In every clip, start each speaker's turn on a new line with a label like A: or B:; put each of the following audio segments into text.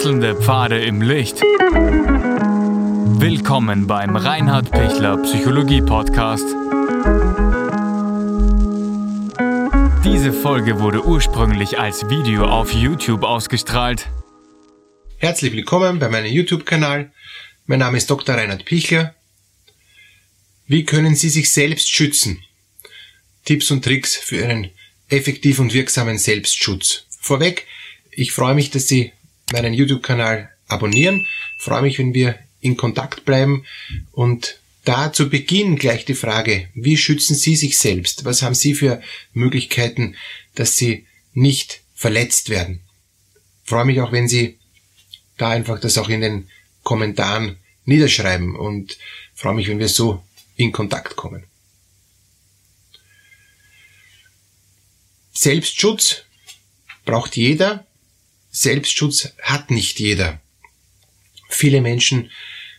A: Wechselnde Pfade im Licht. Willkommen beim Reinhard Pichler Psychologie Podcast. Diese Folge wurde ursprünglich als Video auf YouTube ausgestrahlt.
B: Herzlich willkommen bei meinem YouTube-Kanal. Mein Name ist Dr. Reinhard Pichler. Wie können Sie sich selbst schützen? Tipps und Tricks für einen effektiven und wirksamen Selbstschutz. Vorweg, ich freue mich, dass Sie meinen YouTube-Kanal abonnieren. Freue mich, wenn wir in Kontakt bleiben und da zu Beginn gleich die Frage, wie schützen Sie sich selbst? Was haben Sie für Möglichkeiten, dass Sie nicht verletzt werden? Freue mich auch, wenn Sie da einfach das auch in den Kommentaren niederschreiben und freue mich, wenn wir so in Kontakt kommen. Selbstschutz braucht jeder. Selbstschutz hat nicht jeder. Viele Menschen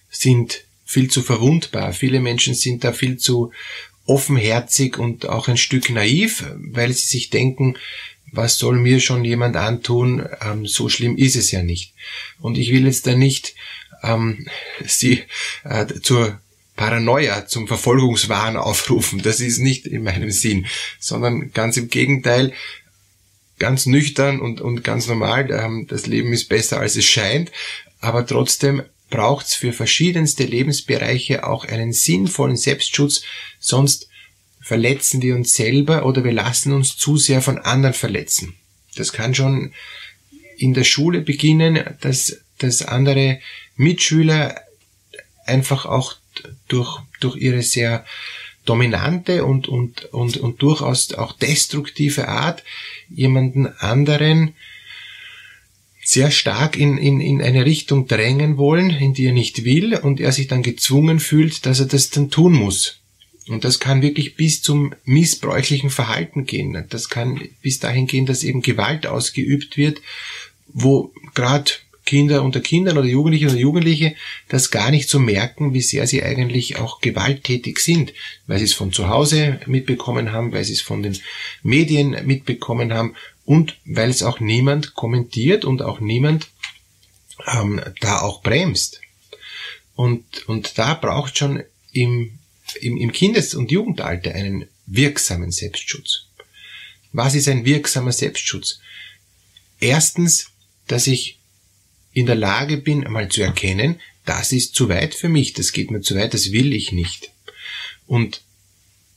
B: sind viel zu verwundbar. Viele Menschen sind da viel zu offenherzig und auch ein Stück naiv, weil sie sich denken, was soll mir schon jemand antun? Ähm, so schlimm ist es ja nicht. Und ich will jetzt da nicht ähm, sie äh, zur Paranoia, zum Verfolgungswahn aufrufen. Das ist nicht in meinem Sinn, sondern ganz im Gegenteil, ganz nüchtern und, und ganz normal. Ähm, das Leben ist besser, als es scheint, aber trotzdem braucht es für verschiedenste Lebensbereiche auch einen sinnvollen Selbstschutz, sonst verletzen wir uns selber oder wir lassen uns zu sehr von anderen verletzen. Das kann schon in der Schule beginnen, dass, dass andere Mitschüler einfach auch durch, durch ihre sehr dominante und, und, und, und durchaus auch destruktive Art jemanden anderen sehr stark in, in, in eine Richtung drängen wollen, in die er nicht will, und er sich dann gezwungen fühlt, dass er das dann tun muss. Und das kann wirklich bis zum missbräuchlichen Verhalten gehen. Das kann bis dahin gehen, dass eben Gewalt ausgeübt wird, wo gerade Kinder unter Kindern oder Jugendliche oder Jugendliche das gar nicht so merken, wie sehr sie eigentlich auch gewalttätig sind, weil sie es von zu Hause mitbekommen haben, weil sie es von den Medien mitbekommen haben und weil es auch niemand kommentiert und auch niemand ähm, da auch bremst. Und, und da braucht schon im, im, im Kindes- und Jugendalter einen wirksamen Selbstschutz. Was ist ein wirksamer Selbstschutz? Erstens, dass ich in der Lage bin, einmal zu erkennen, das ist zu weit für mich, das geht mir zu weit, das will ich nicht. Und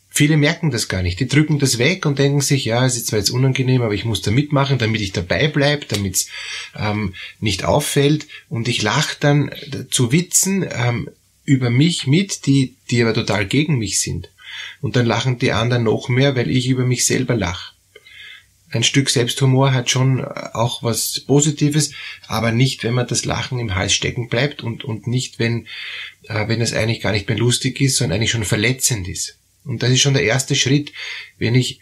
B: viele merken das gar nicht. Die drücken das weg und denken sich, ja, es ist zwar jetzt unangenehm, aber ich muss da mitmachen, damit ich dabei bleibe, damit es ähm, nicht auffällt. Und ich lache dann zu Witzen ähm, über mich mit, die, die aber total gegen mich sind. Und dann lachen die anderen noch mehr, weil ich über mich selber lache ein Stück Selbsthumor hat schon äh, auch was Positives, aber nicht, wenn man das Lachen im Hals stecken bleibt und, und nicht, wenn, äh, wenn es eigentlich gar nicht mehr lustig ist, sondern eigentlich schon verletzend ist. Und das ist schon der erste Schritt, wenn ich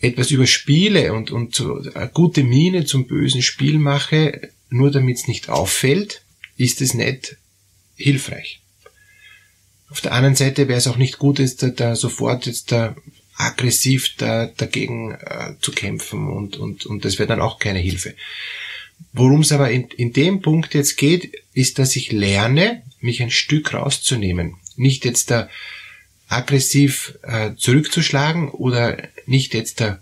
B: etwas überspiele und, und so eine gute Miene zum bösen Spiel mache, nur damit es nicht auffällt, ist es nicht hilfreich. Auf der anderen Seite wäre es auch nicht gut, jetzt da, da sofort jetzt da aggressiv da, dagegen äh, zu kämpfen und, und, und das wäre dann auch keine Hilfe. Worum es aber in, in dem Punkt jetzt geht, ist, dass ich lerne, mich ein Stück rauszunehmen. Nicht jetzt da aggressiv äh, zurückzuschlagen oder nicht jetzt da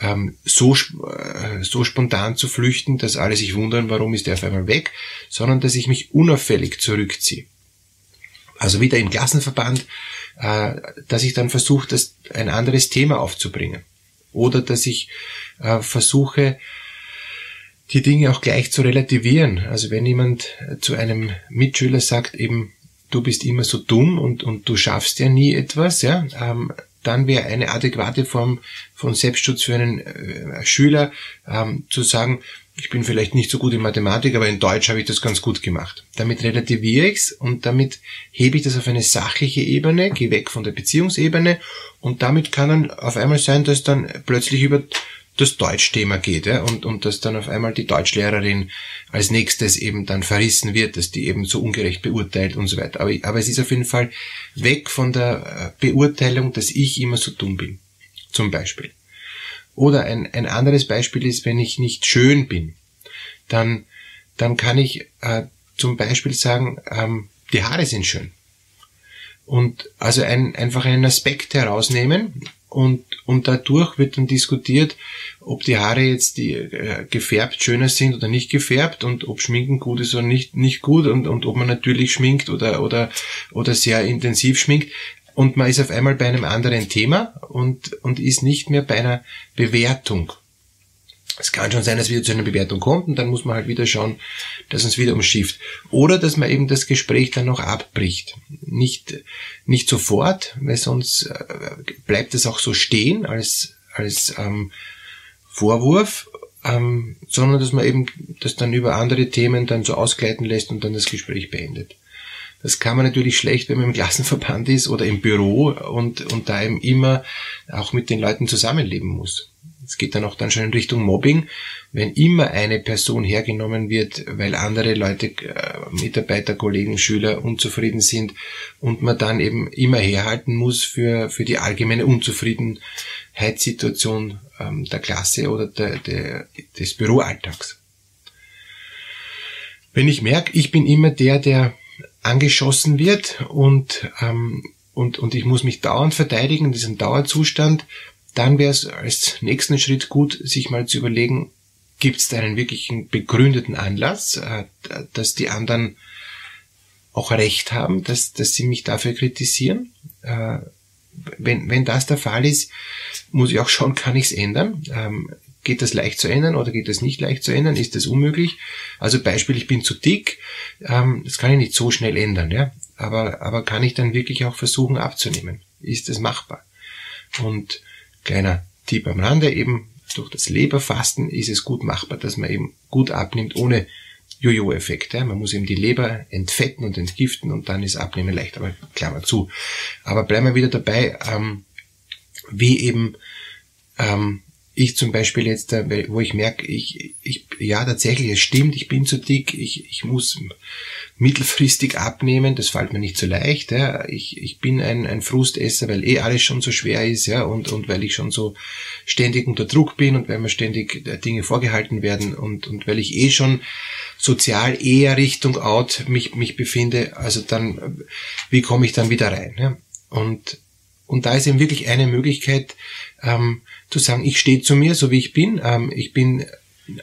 B: ähm, so, äh, so spontan zu flüchten, dass alle sich wundern, warum ist der auf einmal weg, sondern dass ich mich unauffällig zurückziehe. Also wieder im Klassenverband äh, dass ich dann versuche, das ein anderes Thema aufzubringen. Oder dass ich äh, versuche, die Dinge auch gleich zu relativieren. Also wenn jemand zu einem Mitschüler sagt, eben, du bist immer so dumm und, und du schaffst ja nie etwas, ja, ähm, dann wäre eine adäquate Form von Selbstschutz für einen äh, Schüler ähm, zu sagen, ich bin vielleicht nicht so gut in Mathematik, aber in Deutsch habe ich das ganz gut gemacht. Damit relativiere ich's und damit hebe ich das auf eine sachliche Ebene, gehe weg von der Beziehungsebene und damit kann dann auf einmal sein, dass dann plötzlich über das Deutschthema geht ja, und, und dass dann auf einmal die Deutschlehrerin als nächstes eben dann verrissen wird, dass die eben so ungerecht beurteilt und so weiter. Aber, aber es ist auf jeden Fall weg von der äh, Beurteilung, dass ich immer so dumm bin. Zum Beispiel. Oder ein, ein anderes Beispiel ist, wenn ich nicht schön bin, dann dann kann ich äh, zum Beispiel sagen, ähm, die Haare sind schön. Und also ein, einfach einen Aspekt herausnehmen und, und dadurch wird dann diskutiert, ob die Haare jetzt die, äh, gefärbt schöner sind oder nicht gefärbt und ob Schminken gut ist oder nicht, nicht gut und, und ob man natürlich schminkt oder, oder, oder sehr intensiv schminkt. Und man ist auf einmal bei einem anderen Thema und, und ist nicht mehr bei einer Bewertung es kann schon sein, dass wieder zu einer Bewertung kommt und dann muss man halt wieder schauen, dass uns wieder umschifft. Oder dass man eben das Gespräch dann noch abbricht. Nicht, nicht sofort, weil sonst äh, bleibt es auch so stehen als, als ähm, Vorwurf, ähm, sondern dass man eben das dann über andere Themen dann so ausgleiten lässt und dann das Gespräch beendet. Das kann man natürlich schlecht, wenn man im Klassenverband ist oder im Büro und, und da eben immer auch mit den Leuten zusammenleben muss. Es geht dann auch dann schon in Richtung Mobbing, wenn immer eine Person hergenommen wird, weil andere Leute, äh, Mitarbeiter, Kollegen, Schüler unzufrieden sind und man dann eben immer herhalten muss für, für die allgemeine Unzufriedenheitssituation ähm, der Klasse oder der, der, des Büroalltags. Wenn ich merke, ich bin immer der, der angeschossen wird und, ähm, und, und ich muss mich dauernd verteidigen, ist ein Dauerzustand, dann wäre es als nächsten Schritt gut, sich mal zu überlegen, gibt es da einen wirklichen begründeten Anlass, äh, dass die anderen auch recht haben, dass, dass sie mich dafür kritisieren. Äh, wenn, wenn das der Fall ist, muss ich auch schauen, kann ich es ändern? Ähm, geht das leicht zu ändern oder geht das nicht leicht zu ändern? Ist das unmöglich? Also Beispiel, ich bin zu dick, ähm, das kann ich nicht so schnell ändern, ja. Aber, aber kann ich dann wirklich auch versuchen abzunehmen? Ist das machbar? Und Kleiner Tipp am Rande eben, durch das Leberfasten ist es gut machbar, dass man eben gut abnimmt ohne Jojo-Effekt. Ja. Man muss eben die Leber entfetten und entgiften und dann ist Abnehmen leicht, aber Klammer zu. Aber bleiben wir wieder dabei, ähm, wie eben ähm, ich zum Beispiel jetzt, äh, wo ich merke, ich, ich, ja tatsächlich, es stimmt, ich bin zu dick, ich, ich muss mittelfristig abnehmen, das fällt mir nicht so leicht. Ja. Ich, ich bin ein, ein Frustesser, weil eh alles schon so schwer ist, ja, und, und weil ich schon so ständig unter Druck bin und weil mir ständig äh, Dinge vorgehalten werden und, und weil ich eh schon sozial eher Richtung Out mich, mich befinde, also dann, äh, wie komme ich dann wieder rein? Ja? Und, und da ist eben wirklich eine Möglichkeit, ähm, zu sagen, ich stehe zu mir, so wie ich bin. Ähm, ich bin,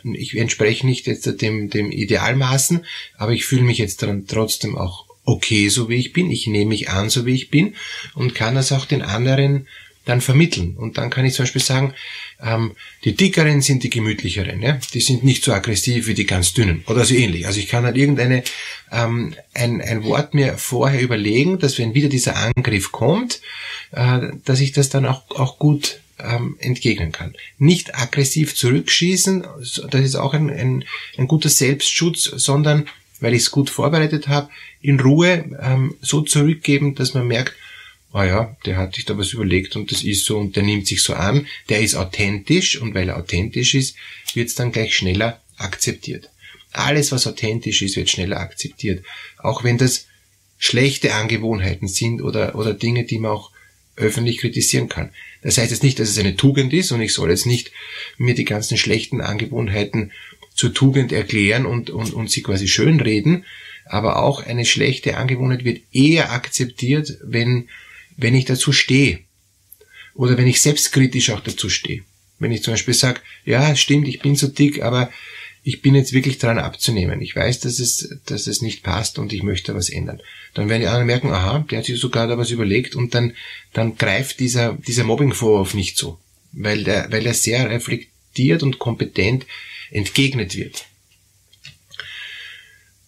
B: ich entspreche nicht jetzt dem, dem Idealmaßen, aber ich fühle mich jetzt dann trotzdem auch okay, so wie ich bin. Ich nehme mich an, so wie ich bin und kann das auch den anderen dann vermitteln. Und dann kann ich zum Beispiel sagen, ähm, die dickeren sind die gemütlicheren, ja? die sind nicht so aggressiv wie die ganz dünnen oder so ähnlich. Also ich kann halt irgendeine ähm, ein, ein Wort mir vorher überlegen, dass wenn wieder dieser Angriff kommt, äh, dass ich das dann auch, auch gut ähm, entgegnen kann. Nicht aggressiv zurückschießen, das ist auch ein, ein, ein guter Selbstschutz, sondern weil ich es gut vorbereitet habe, in Ruhe ähm, so zurückgeben, dass man merkt, ah ja, der hat sich da was überlegt und das ist so und der nimmt sich so an, der ist authentisch und weil er authentisch ist, wird es dann gleich schneller akzeptiert. Alles, was authentisch ist, wird schneller akzeptiert. Auch wenn das schlechte Angewohnheiten sind oder, oder Dinge, die man auch öffentlich kritisieren kann. Das heißt jetzt nicht, dass es eine Tugend ist und ich soll jetzt nicht mir die ganzen schlechten Angewohnheiten zur Tugend erklären und, und, und sie quasi schönreden, aber auch eine schlechte Angewohnheit wird eher akzeptiert, wenn, wenn ich dazu stehe. Oder wenn ich selbstkritisch auch dazu stehe. Wenn ich zum Beispiel sage, ja, stimmt, ich bin so dick, aber ich bin jetzt wirklich dran abzunehmen. Ich weiß, dass es, dass es nicht passt und ich möchte was ändern. Dann werden die anderen merken, aha, der hat sich sogar da was überlegt und dann, dann greift dieser, dieser Mobbingvorwurf nicht so. Weil der, weil er sehr reflektiert und kompetent entgegnet wird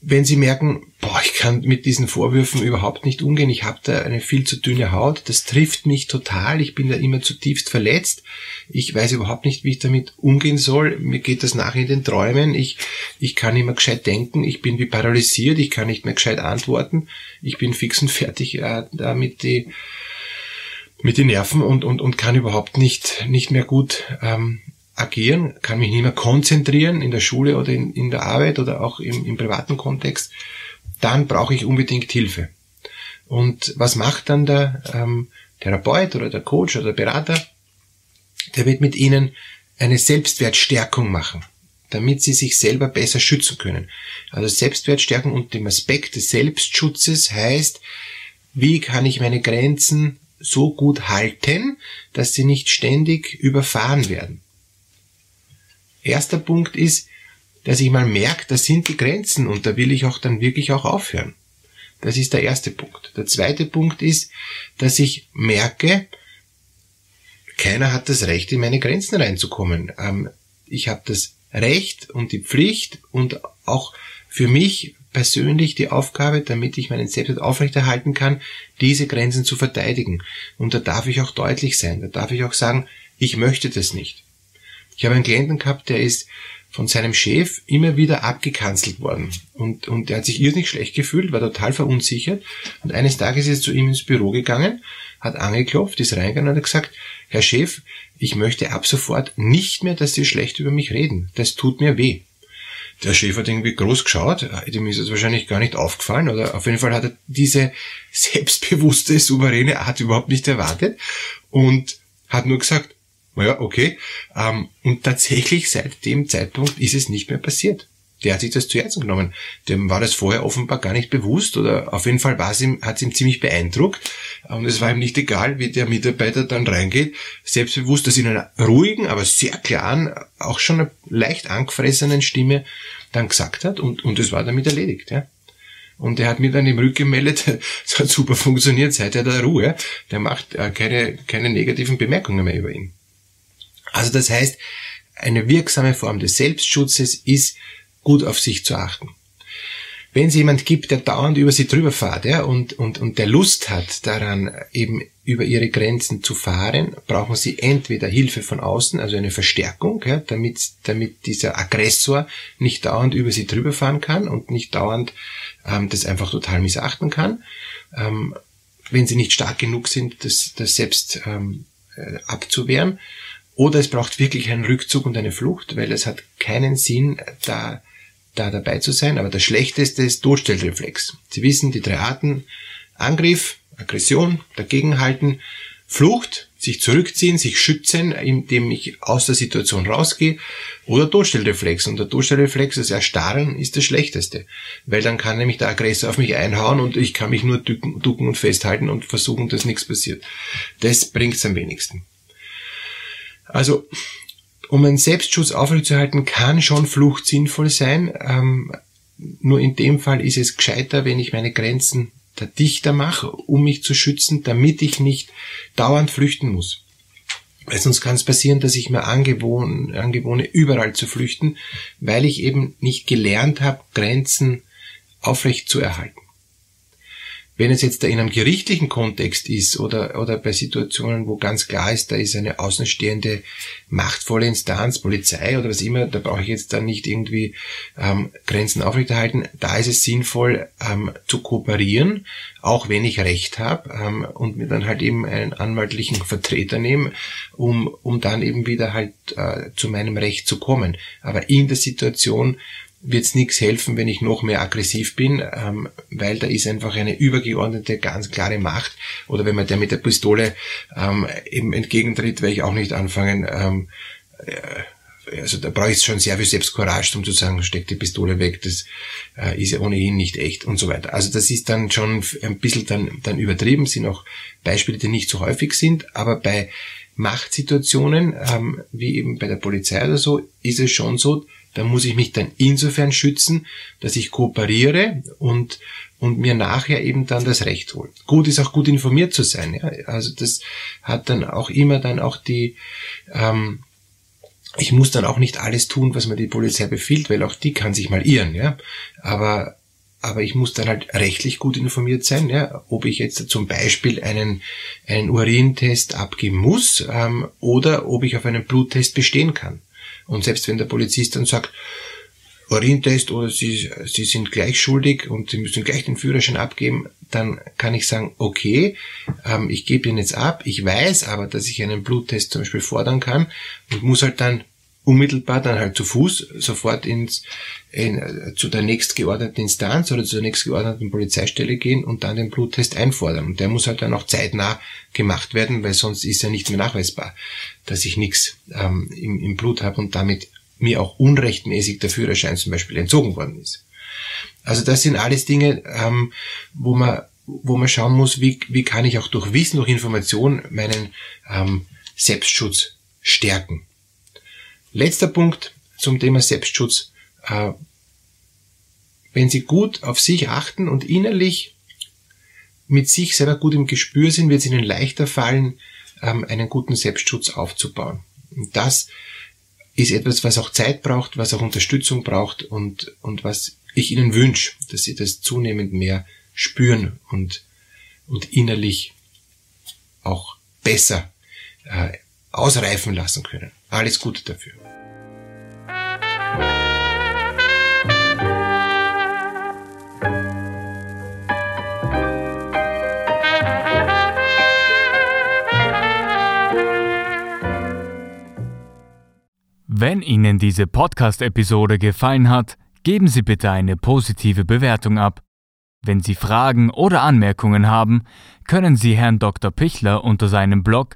B: wenn Sie merken, boah, ich kann mit diesen Vorwürfen überhaupt nicht umgehen, ich habe da eine viel zu dünne Haut, das trifft mich total, ich bin da immer zutiefst verletzt, ich weiß überhaupt nicht, wie ich damit umgehen soll, mir geht das nach in den Träumen, ich, ich kann immer gescheit denken, ich bin wie paralysiert, ich kann nicht mehr gescheit antworten, ich bin fix und fertig äh, da mit die mit den Nerven und, und, und kann überhaupt nicht, nicht mehr gut ähm, agieren, kann mich nicht mehr konzentrieren in der Schule oder in, in der Arbeit oder auch im, im privaten Kontext, dann brauche ich unbedingt Hilfe. Und was macht dann der ähm, Therapeut oder der Coach oder der Berater? Der wird mit Ihnen eine Selbstwertstärkung machen. damit sie sich selber besser schützen können. Also Selbstwertstärken und dem Aspekt des Selbstschutzes heißt, wie kann ich meine Grenzen so gut halten, dass sie nicht ständig überfahren werden. Erster Punkt ist, dass ich mal merke, das sind die Grenzen und da will ich auch dann wirklich auch aufhören. Das ist der erste Punkt. Der zweite Punkt ist, dass ich merke, keiner hat das Recht, in meine Grenzen reinzukommen. Ähm, ich habe das Recht und die Pflicht und auch für mich persönlich die Aufgabe, damit ich meinen Selbstwert aufrechterhalten kann, diese Grenzen zu verteidigen. Und da darf ich auch deutlich sein. Da darf ich auch sagen, ich möchte das nicht. Ich habe einen Klienten gehabt, der ist von seinem Chef immer wieder abgekanzelt worden. Und, und er hat sich irrsinnig schlecht gefühlt, war total verunsichert. Und eines Tages ist er zu ihm ins Büro gegangen, hat angeklopft, ist reingegangen und hat gesagt, Herr Chef, ich möchte ab sofort nicht mehr, dass Sie schlecht über mich reden. Das tut mir weh. Der Chef hat irgendwie groß geschaut, dem ist es wahrscheinlich gar nicht aufgefallen, oder auf jeden Fall hat er diese selbstbewusste, souveräne Art überhaupt nicht erwartet und hat nur gesagt, naja, okay. Ähm, und tatsächlich seit dem Zeitpunkt ist es nicht mehr passiert. Der hat sich das zu Herzen genommen. Dem war das vorher offenbar gar nicht bewusst oder auf jeden Fall war es ihm, hat es ihm ziemlich beeindruckt. Und es war ihm nicht egal, wie der Mitarbeiter dann reingeht. Selbstbewusst, dass in einer ruhigen, aber sehr klaren, auch schon leicht angefressenen Stimme dann gesagt hat und, und es war damit erledigt, ja. Und er hat mir dann im Rückgemeldet, es hat super funktioniert, seit er da Ruhe, der macht äh, keine, keine negativen Bemerkungen mehr über ihn. Also das heißt, eine wirksame Form des Selbstschutzes ist, gut auf sich zu achten. Wenn es jemand gibt, der dauernd über sie drüber fährt ja, und, und, und der Lust hat daran, eben über ihre Grenzen zu fahren, brauchen sie entweder Hilfe von außen, also eine Verstärkung, ja, damit, damit dieser Aggressor nicht dauernd über sie drüber fahren kann und nicht dauernd ähm, das einfach total missachten kann. Ähm, wenn sie nicht stark genug sind, das, das selbst ähm, äh, abzuwehren. Oder es braucht wirklich einen Rückzug und eine Flucht, weil es hat keinen Sinn, da, da dabei zu sein. Aber das Schlechteste ist Todstellreflex. Sie wissen, die drei Arten, Angriff, Aggression, dagegenhalten, Flucht, sich zurückziehen, sich schützen, indem ich aus der Situation rausgehe, oder Todstellreflex. Und der Todstellreflex, das Erstarren, ist das Schlechteste. Weil dann kann nämlich der Aggressor auf mich einhauen und ich kann mich nur ducken, ducken und festhalten und versuchen, dass nichts passiert. Das bringt's am wenigsten. Also, um einen Selbstschutz aufrechtzuerhalten, kann schon Flucht sinnvoll sein. Ähm, nur in dem Fall ist es gescheiter, wenn ich meine Grenzen da dichter mache, um mich zu schützen, damit ich nicht dauernd flüchten muss. Weil sonst kann es passieren, dass ich mir angewohne, angewohne, überall zu flüchten, weil ich eben nicht gelernt habe, Grenzen aufrecht zu erhalten. Wenn es jetzt da in einem gerichtlichen Kontext ist oder, oder bei Situationen, wo ganz klar ist, da ist eine außenstehende machtvolle Instanz, Polizei oder was immer, da brauche ich jetzt dann nicht irgendwie ähm, Grenzen aufrechterhalten. Da ist es sinnvoll ähm, zu kooperieren, auch wenn ich Recht habe ähm, und mir dann halt eben einen anwaltlichen Vertreter nehmen, um, um dann eben wieder halt äh, zu meinem Recht zu kommen. Aber in der Situation wird es nichts helfen, wenn ich noch mehr aggressiv bin, ähm, weil da ist einfach eine übergeordnete, ganz klare Macht. Oder wenn man der mit der Pistole ähm, eben entgegentritt, werde ich auch nicht anfangen. Ähm, äh, also da brauche ich schon sehr viel Selbstcourage, um zu sagen, steck die Pistole weg, das äh, ist ja ohnehin nicht echt und so weiter. Also das ist dann schon ein bisschen dann, dann übertrieben, sind auch Beispiele, die nicht so häufig sind, aber bei Machtsituationen, ähm, wie eben bei der Polizei oder so, ist es schon so, da muss ich mich dann insofern schützen, dass ich kooperiere und, und mir nachher eben dann das Recht hole. Gut ist auch gut informiert zu sein. Ja? Also das hat dann auch immer dann auch die, ähm, ich muss dann auch nicht alles tun, was mir die Polizei befiehlt, weil auch die kann sich mal irren, ja. Aber, aber ich muss dann halt rechtlich gut informiert sein, ja, ob ich jetzt zum Beispiel einen, einen Urintest abgeben muss ähm, oder ob ich auf einen Bluttest bestehen kann. Und selbst wenn der Polizist dann sagt, Urintest oder Sie, Sie sind gleich schuldig und Sie müssen gleich den Führerschein abgeben, dann kann ich sagen, okay, ähm, ich gebe ihn jetzt ab, ich weiß aber, dass ich einen Bluttest zum Beispiel fordern kann und muss halt dann unmittelbar dann halt zu Fuß sofort ins, in, zu der nächstgeordneten Instanz oder zur nächstgeordneten Polizeistelle gehen und dann den Bluttest einfordern. Und der muss halt dann auch zeitnah gemacht werden, weil sonst ist ja nicht mehr nachweisbar, dass ich nichts ähm, im, im Blut habe und damit mir auch unrechtmäßig der Führerschein zum Beispiel entzogen worden ist. Also das sind alles Dinge, ähm, wo man wo man schauen muss, wie, wie kann ich auch durch Wissen, durch Information meinen ähm, Selbstschutz stärken. Letzter Punkt zum Thema Selbstschutz. Äh, wenn Sie gut auf sich achten und innerlich mit sich selber gut im Gespür sind, wird es Ihnen leichter fallen, ähm, einen guten Selbstschutz aufzubauen. Und das ist etwas, was auch Zeit braucht, was auch Unterstützung braucht und, und was ich Ihnen wünsche, dass Sie das zunehmend mehr spüren und, und innerlich auch besser äh, ausreifen lassen können. Alles Gute dafür.
A: Wenn Ihnen diese Podcast-Episode gefallen hat, geben Sie bitte eine positive Bewertung ab. Wenn Sie Fragen oder Anmerkungen haben, können Sie Herrn Dr. Pichler unter seinem Blog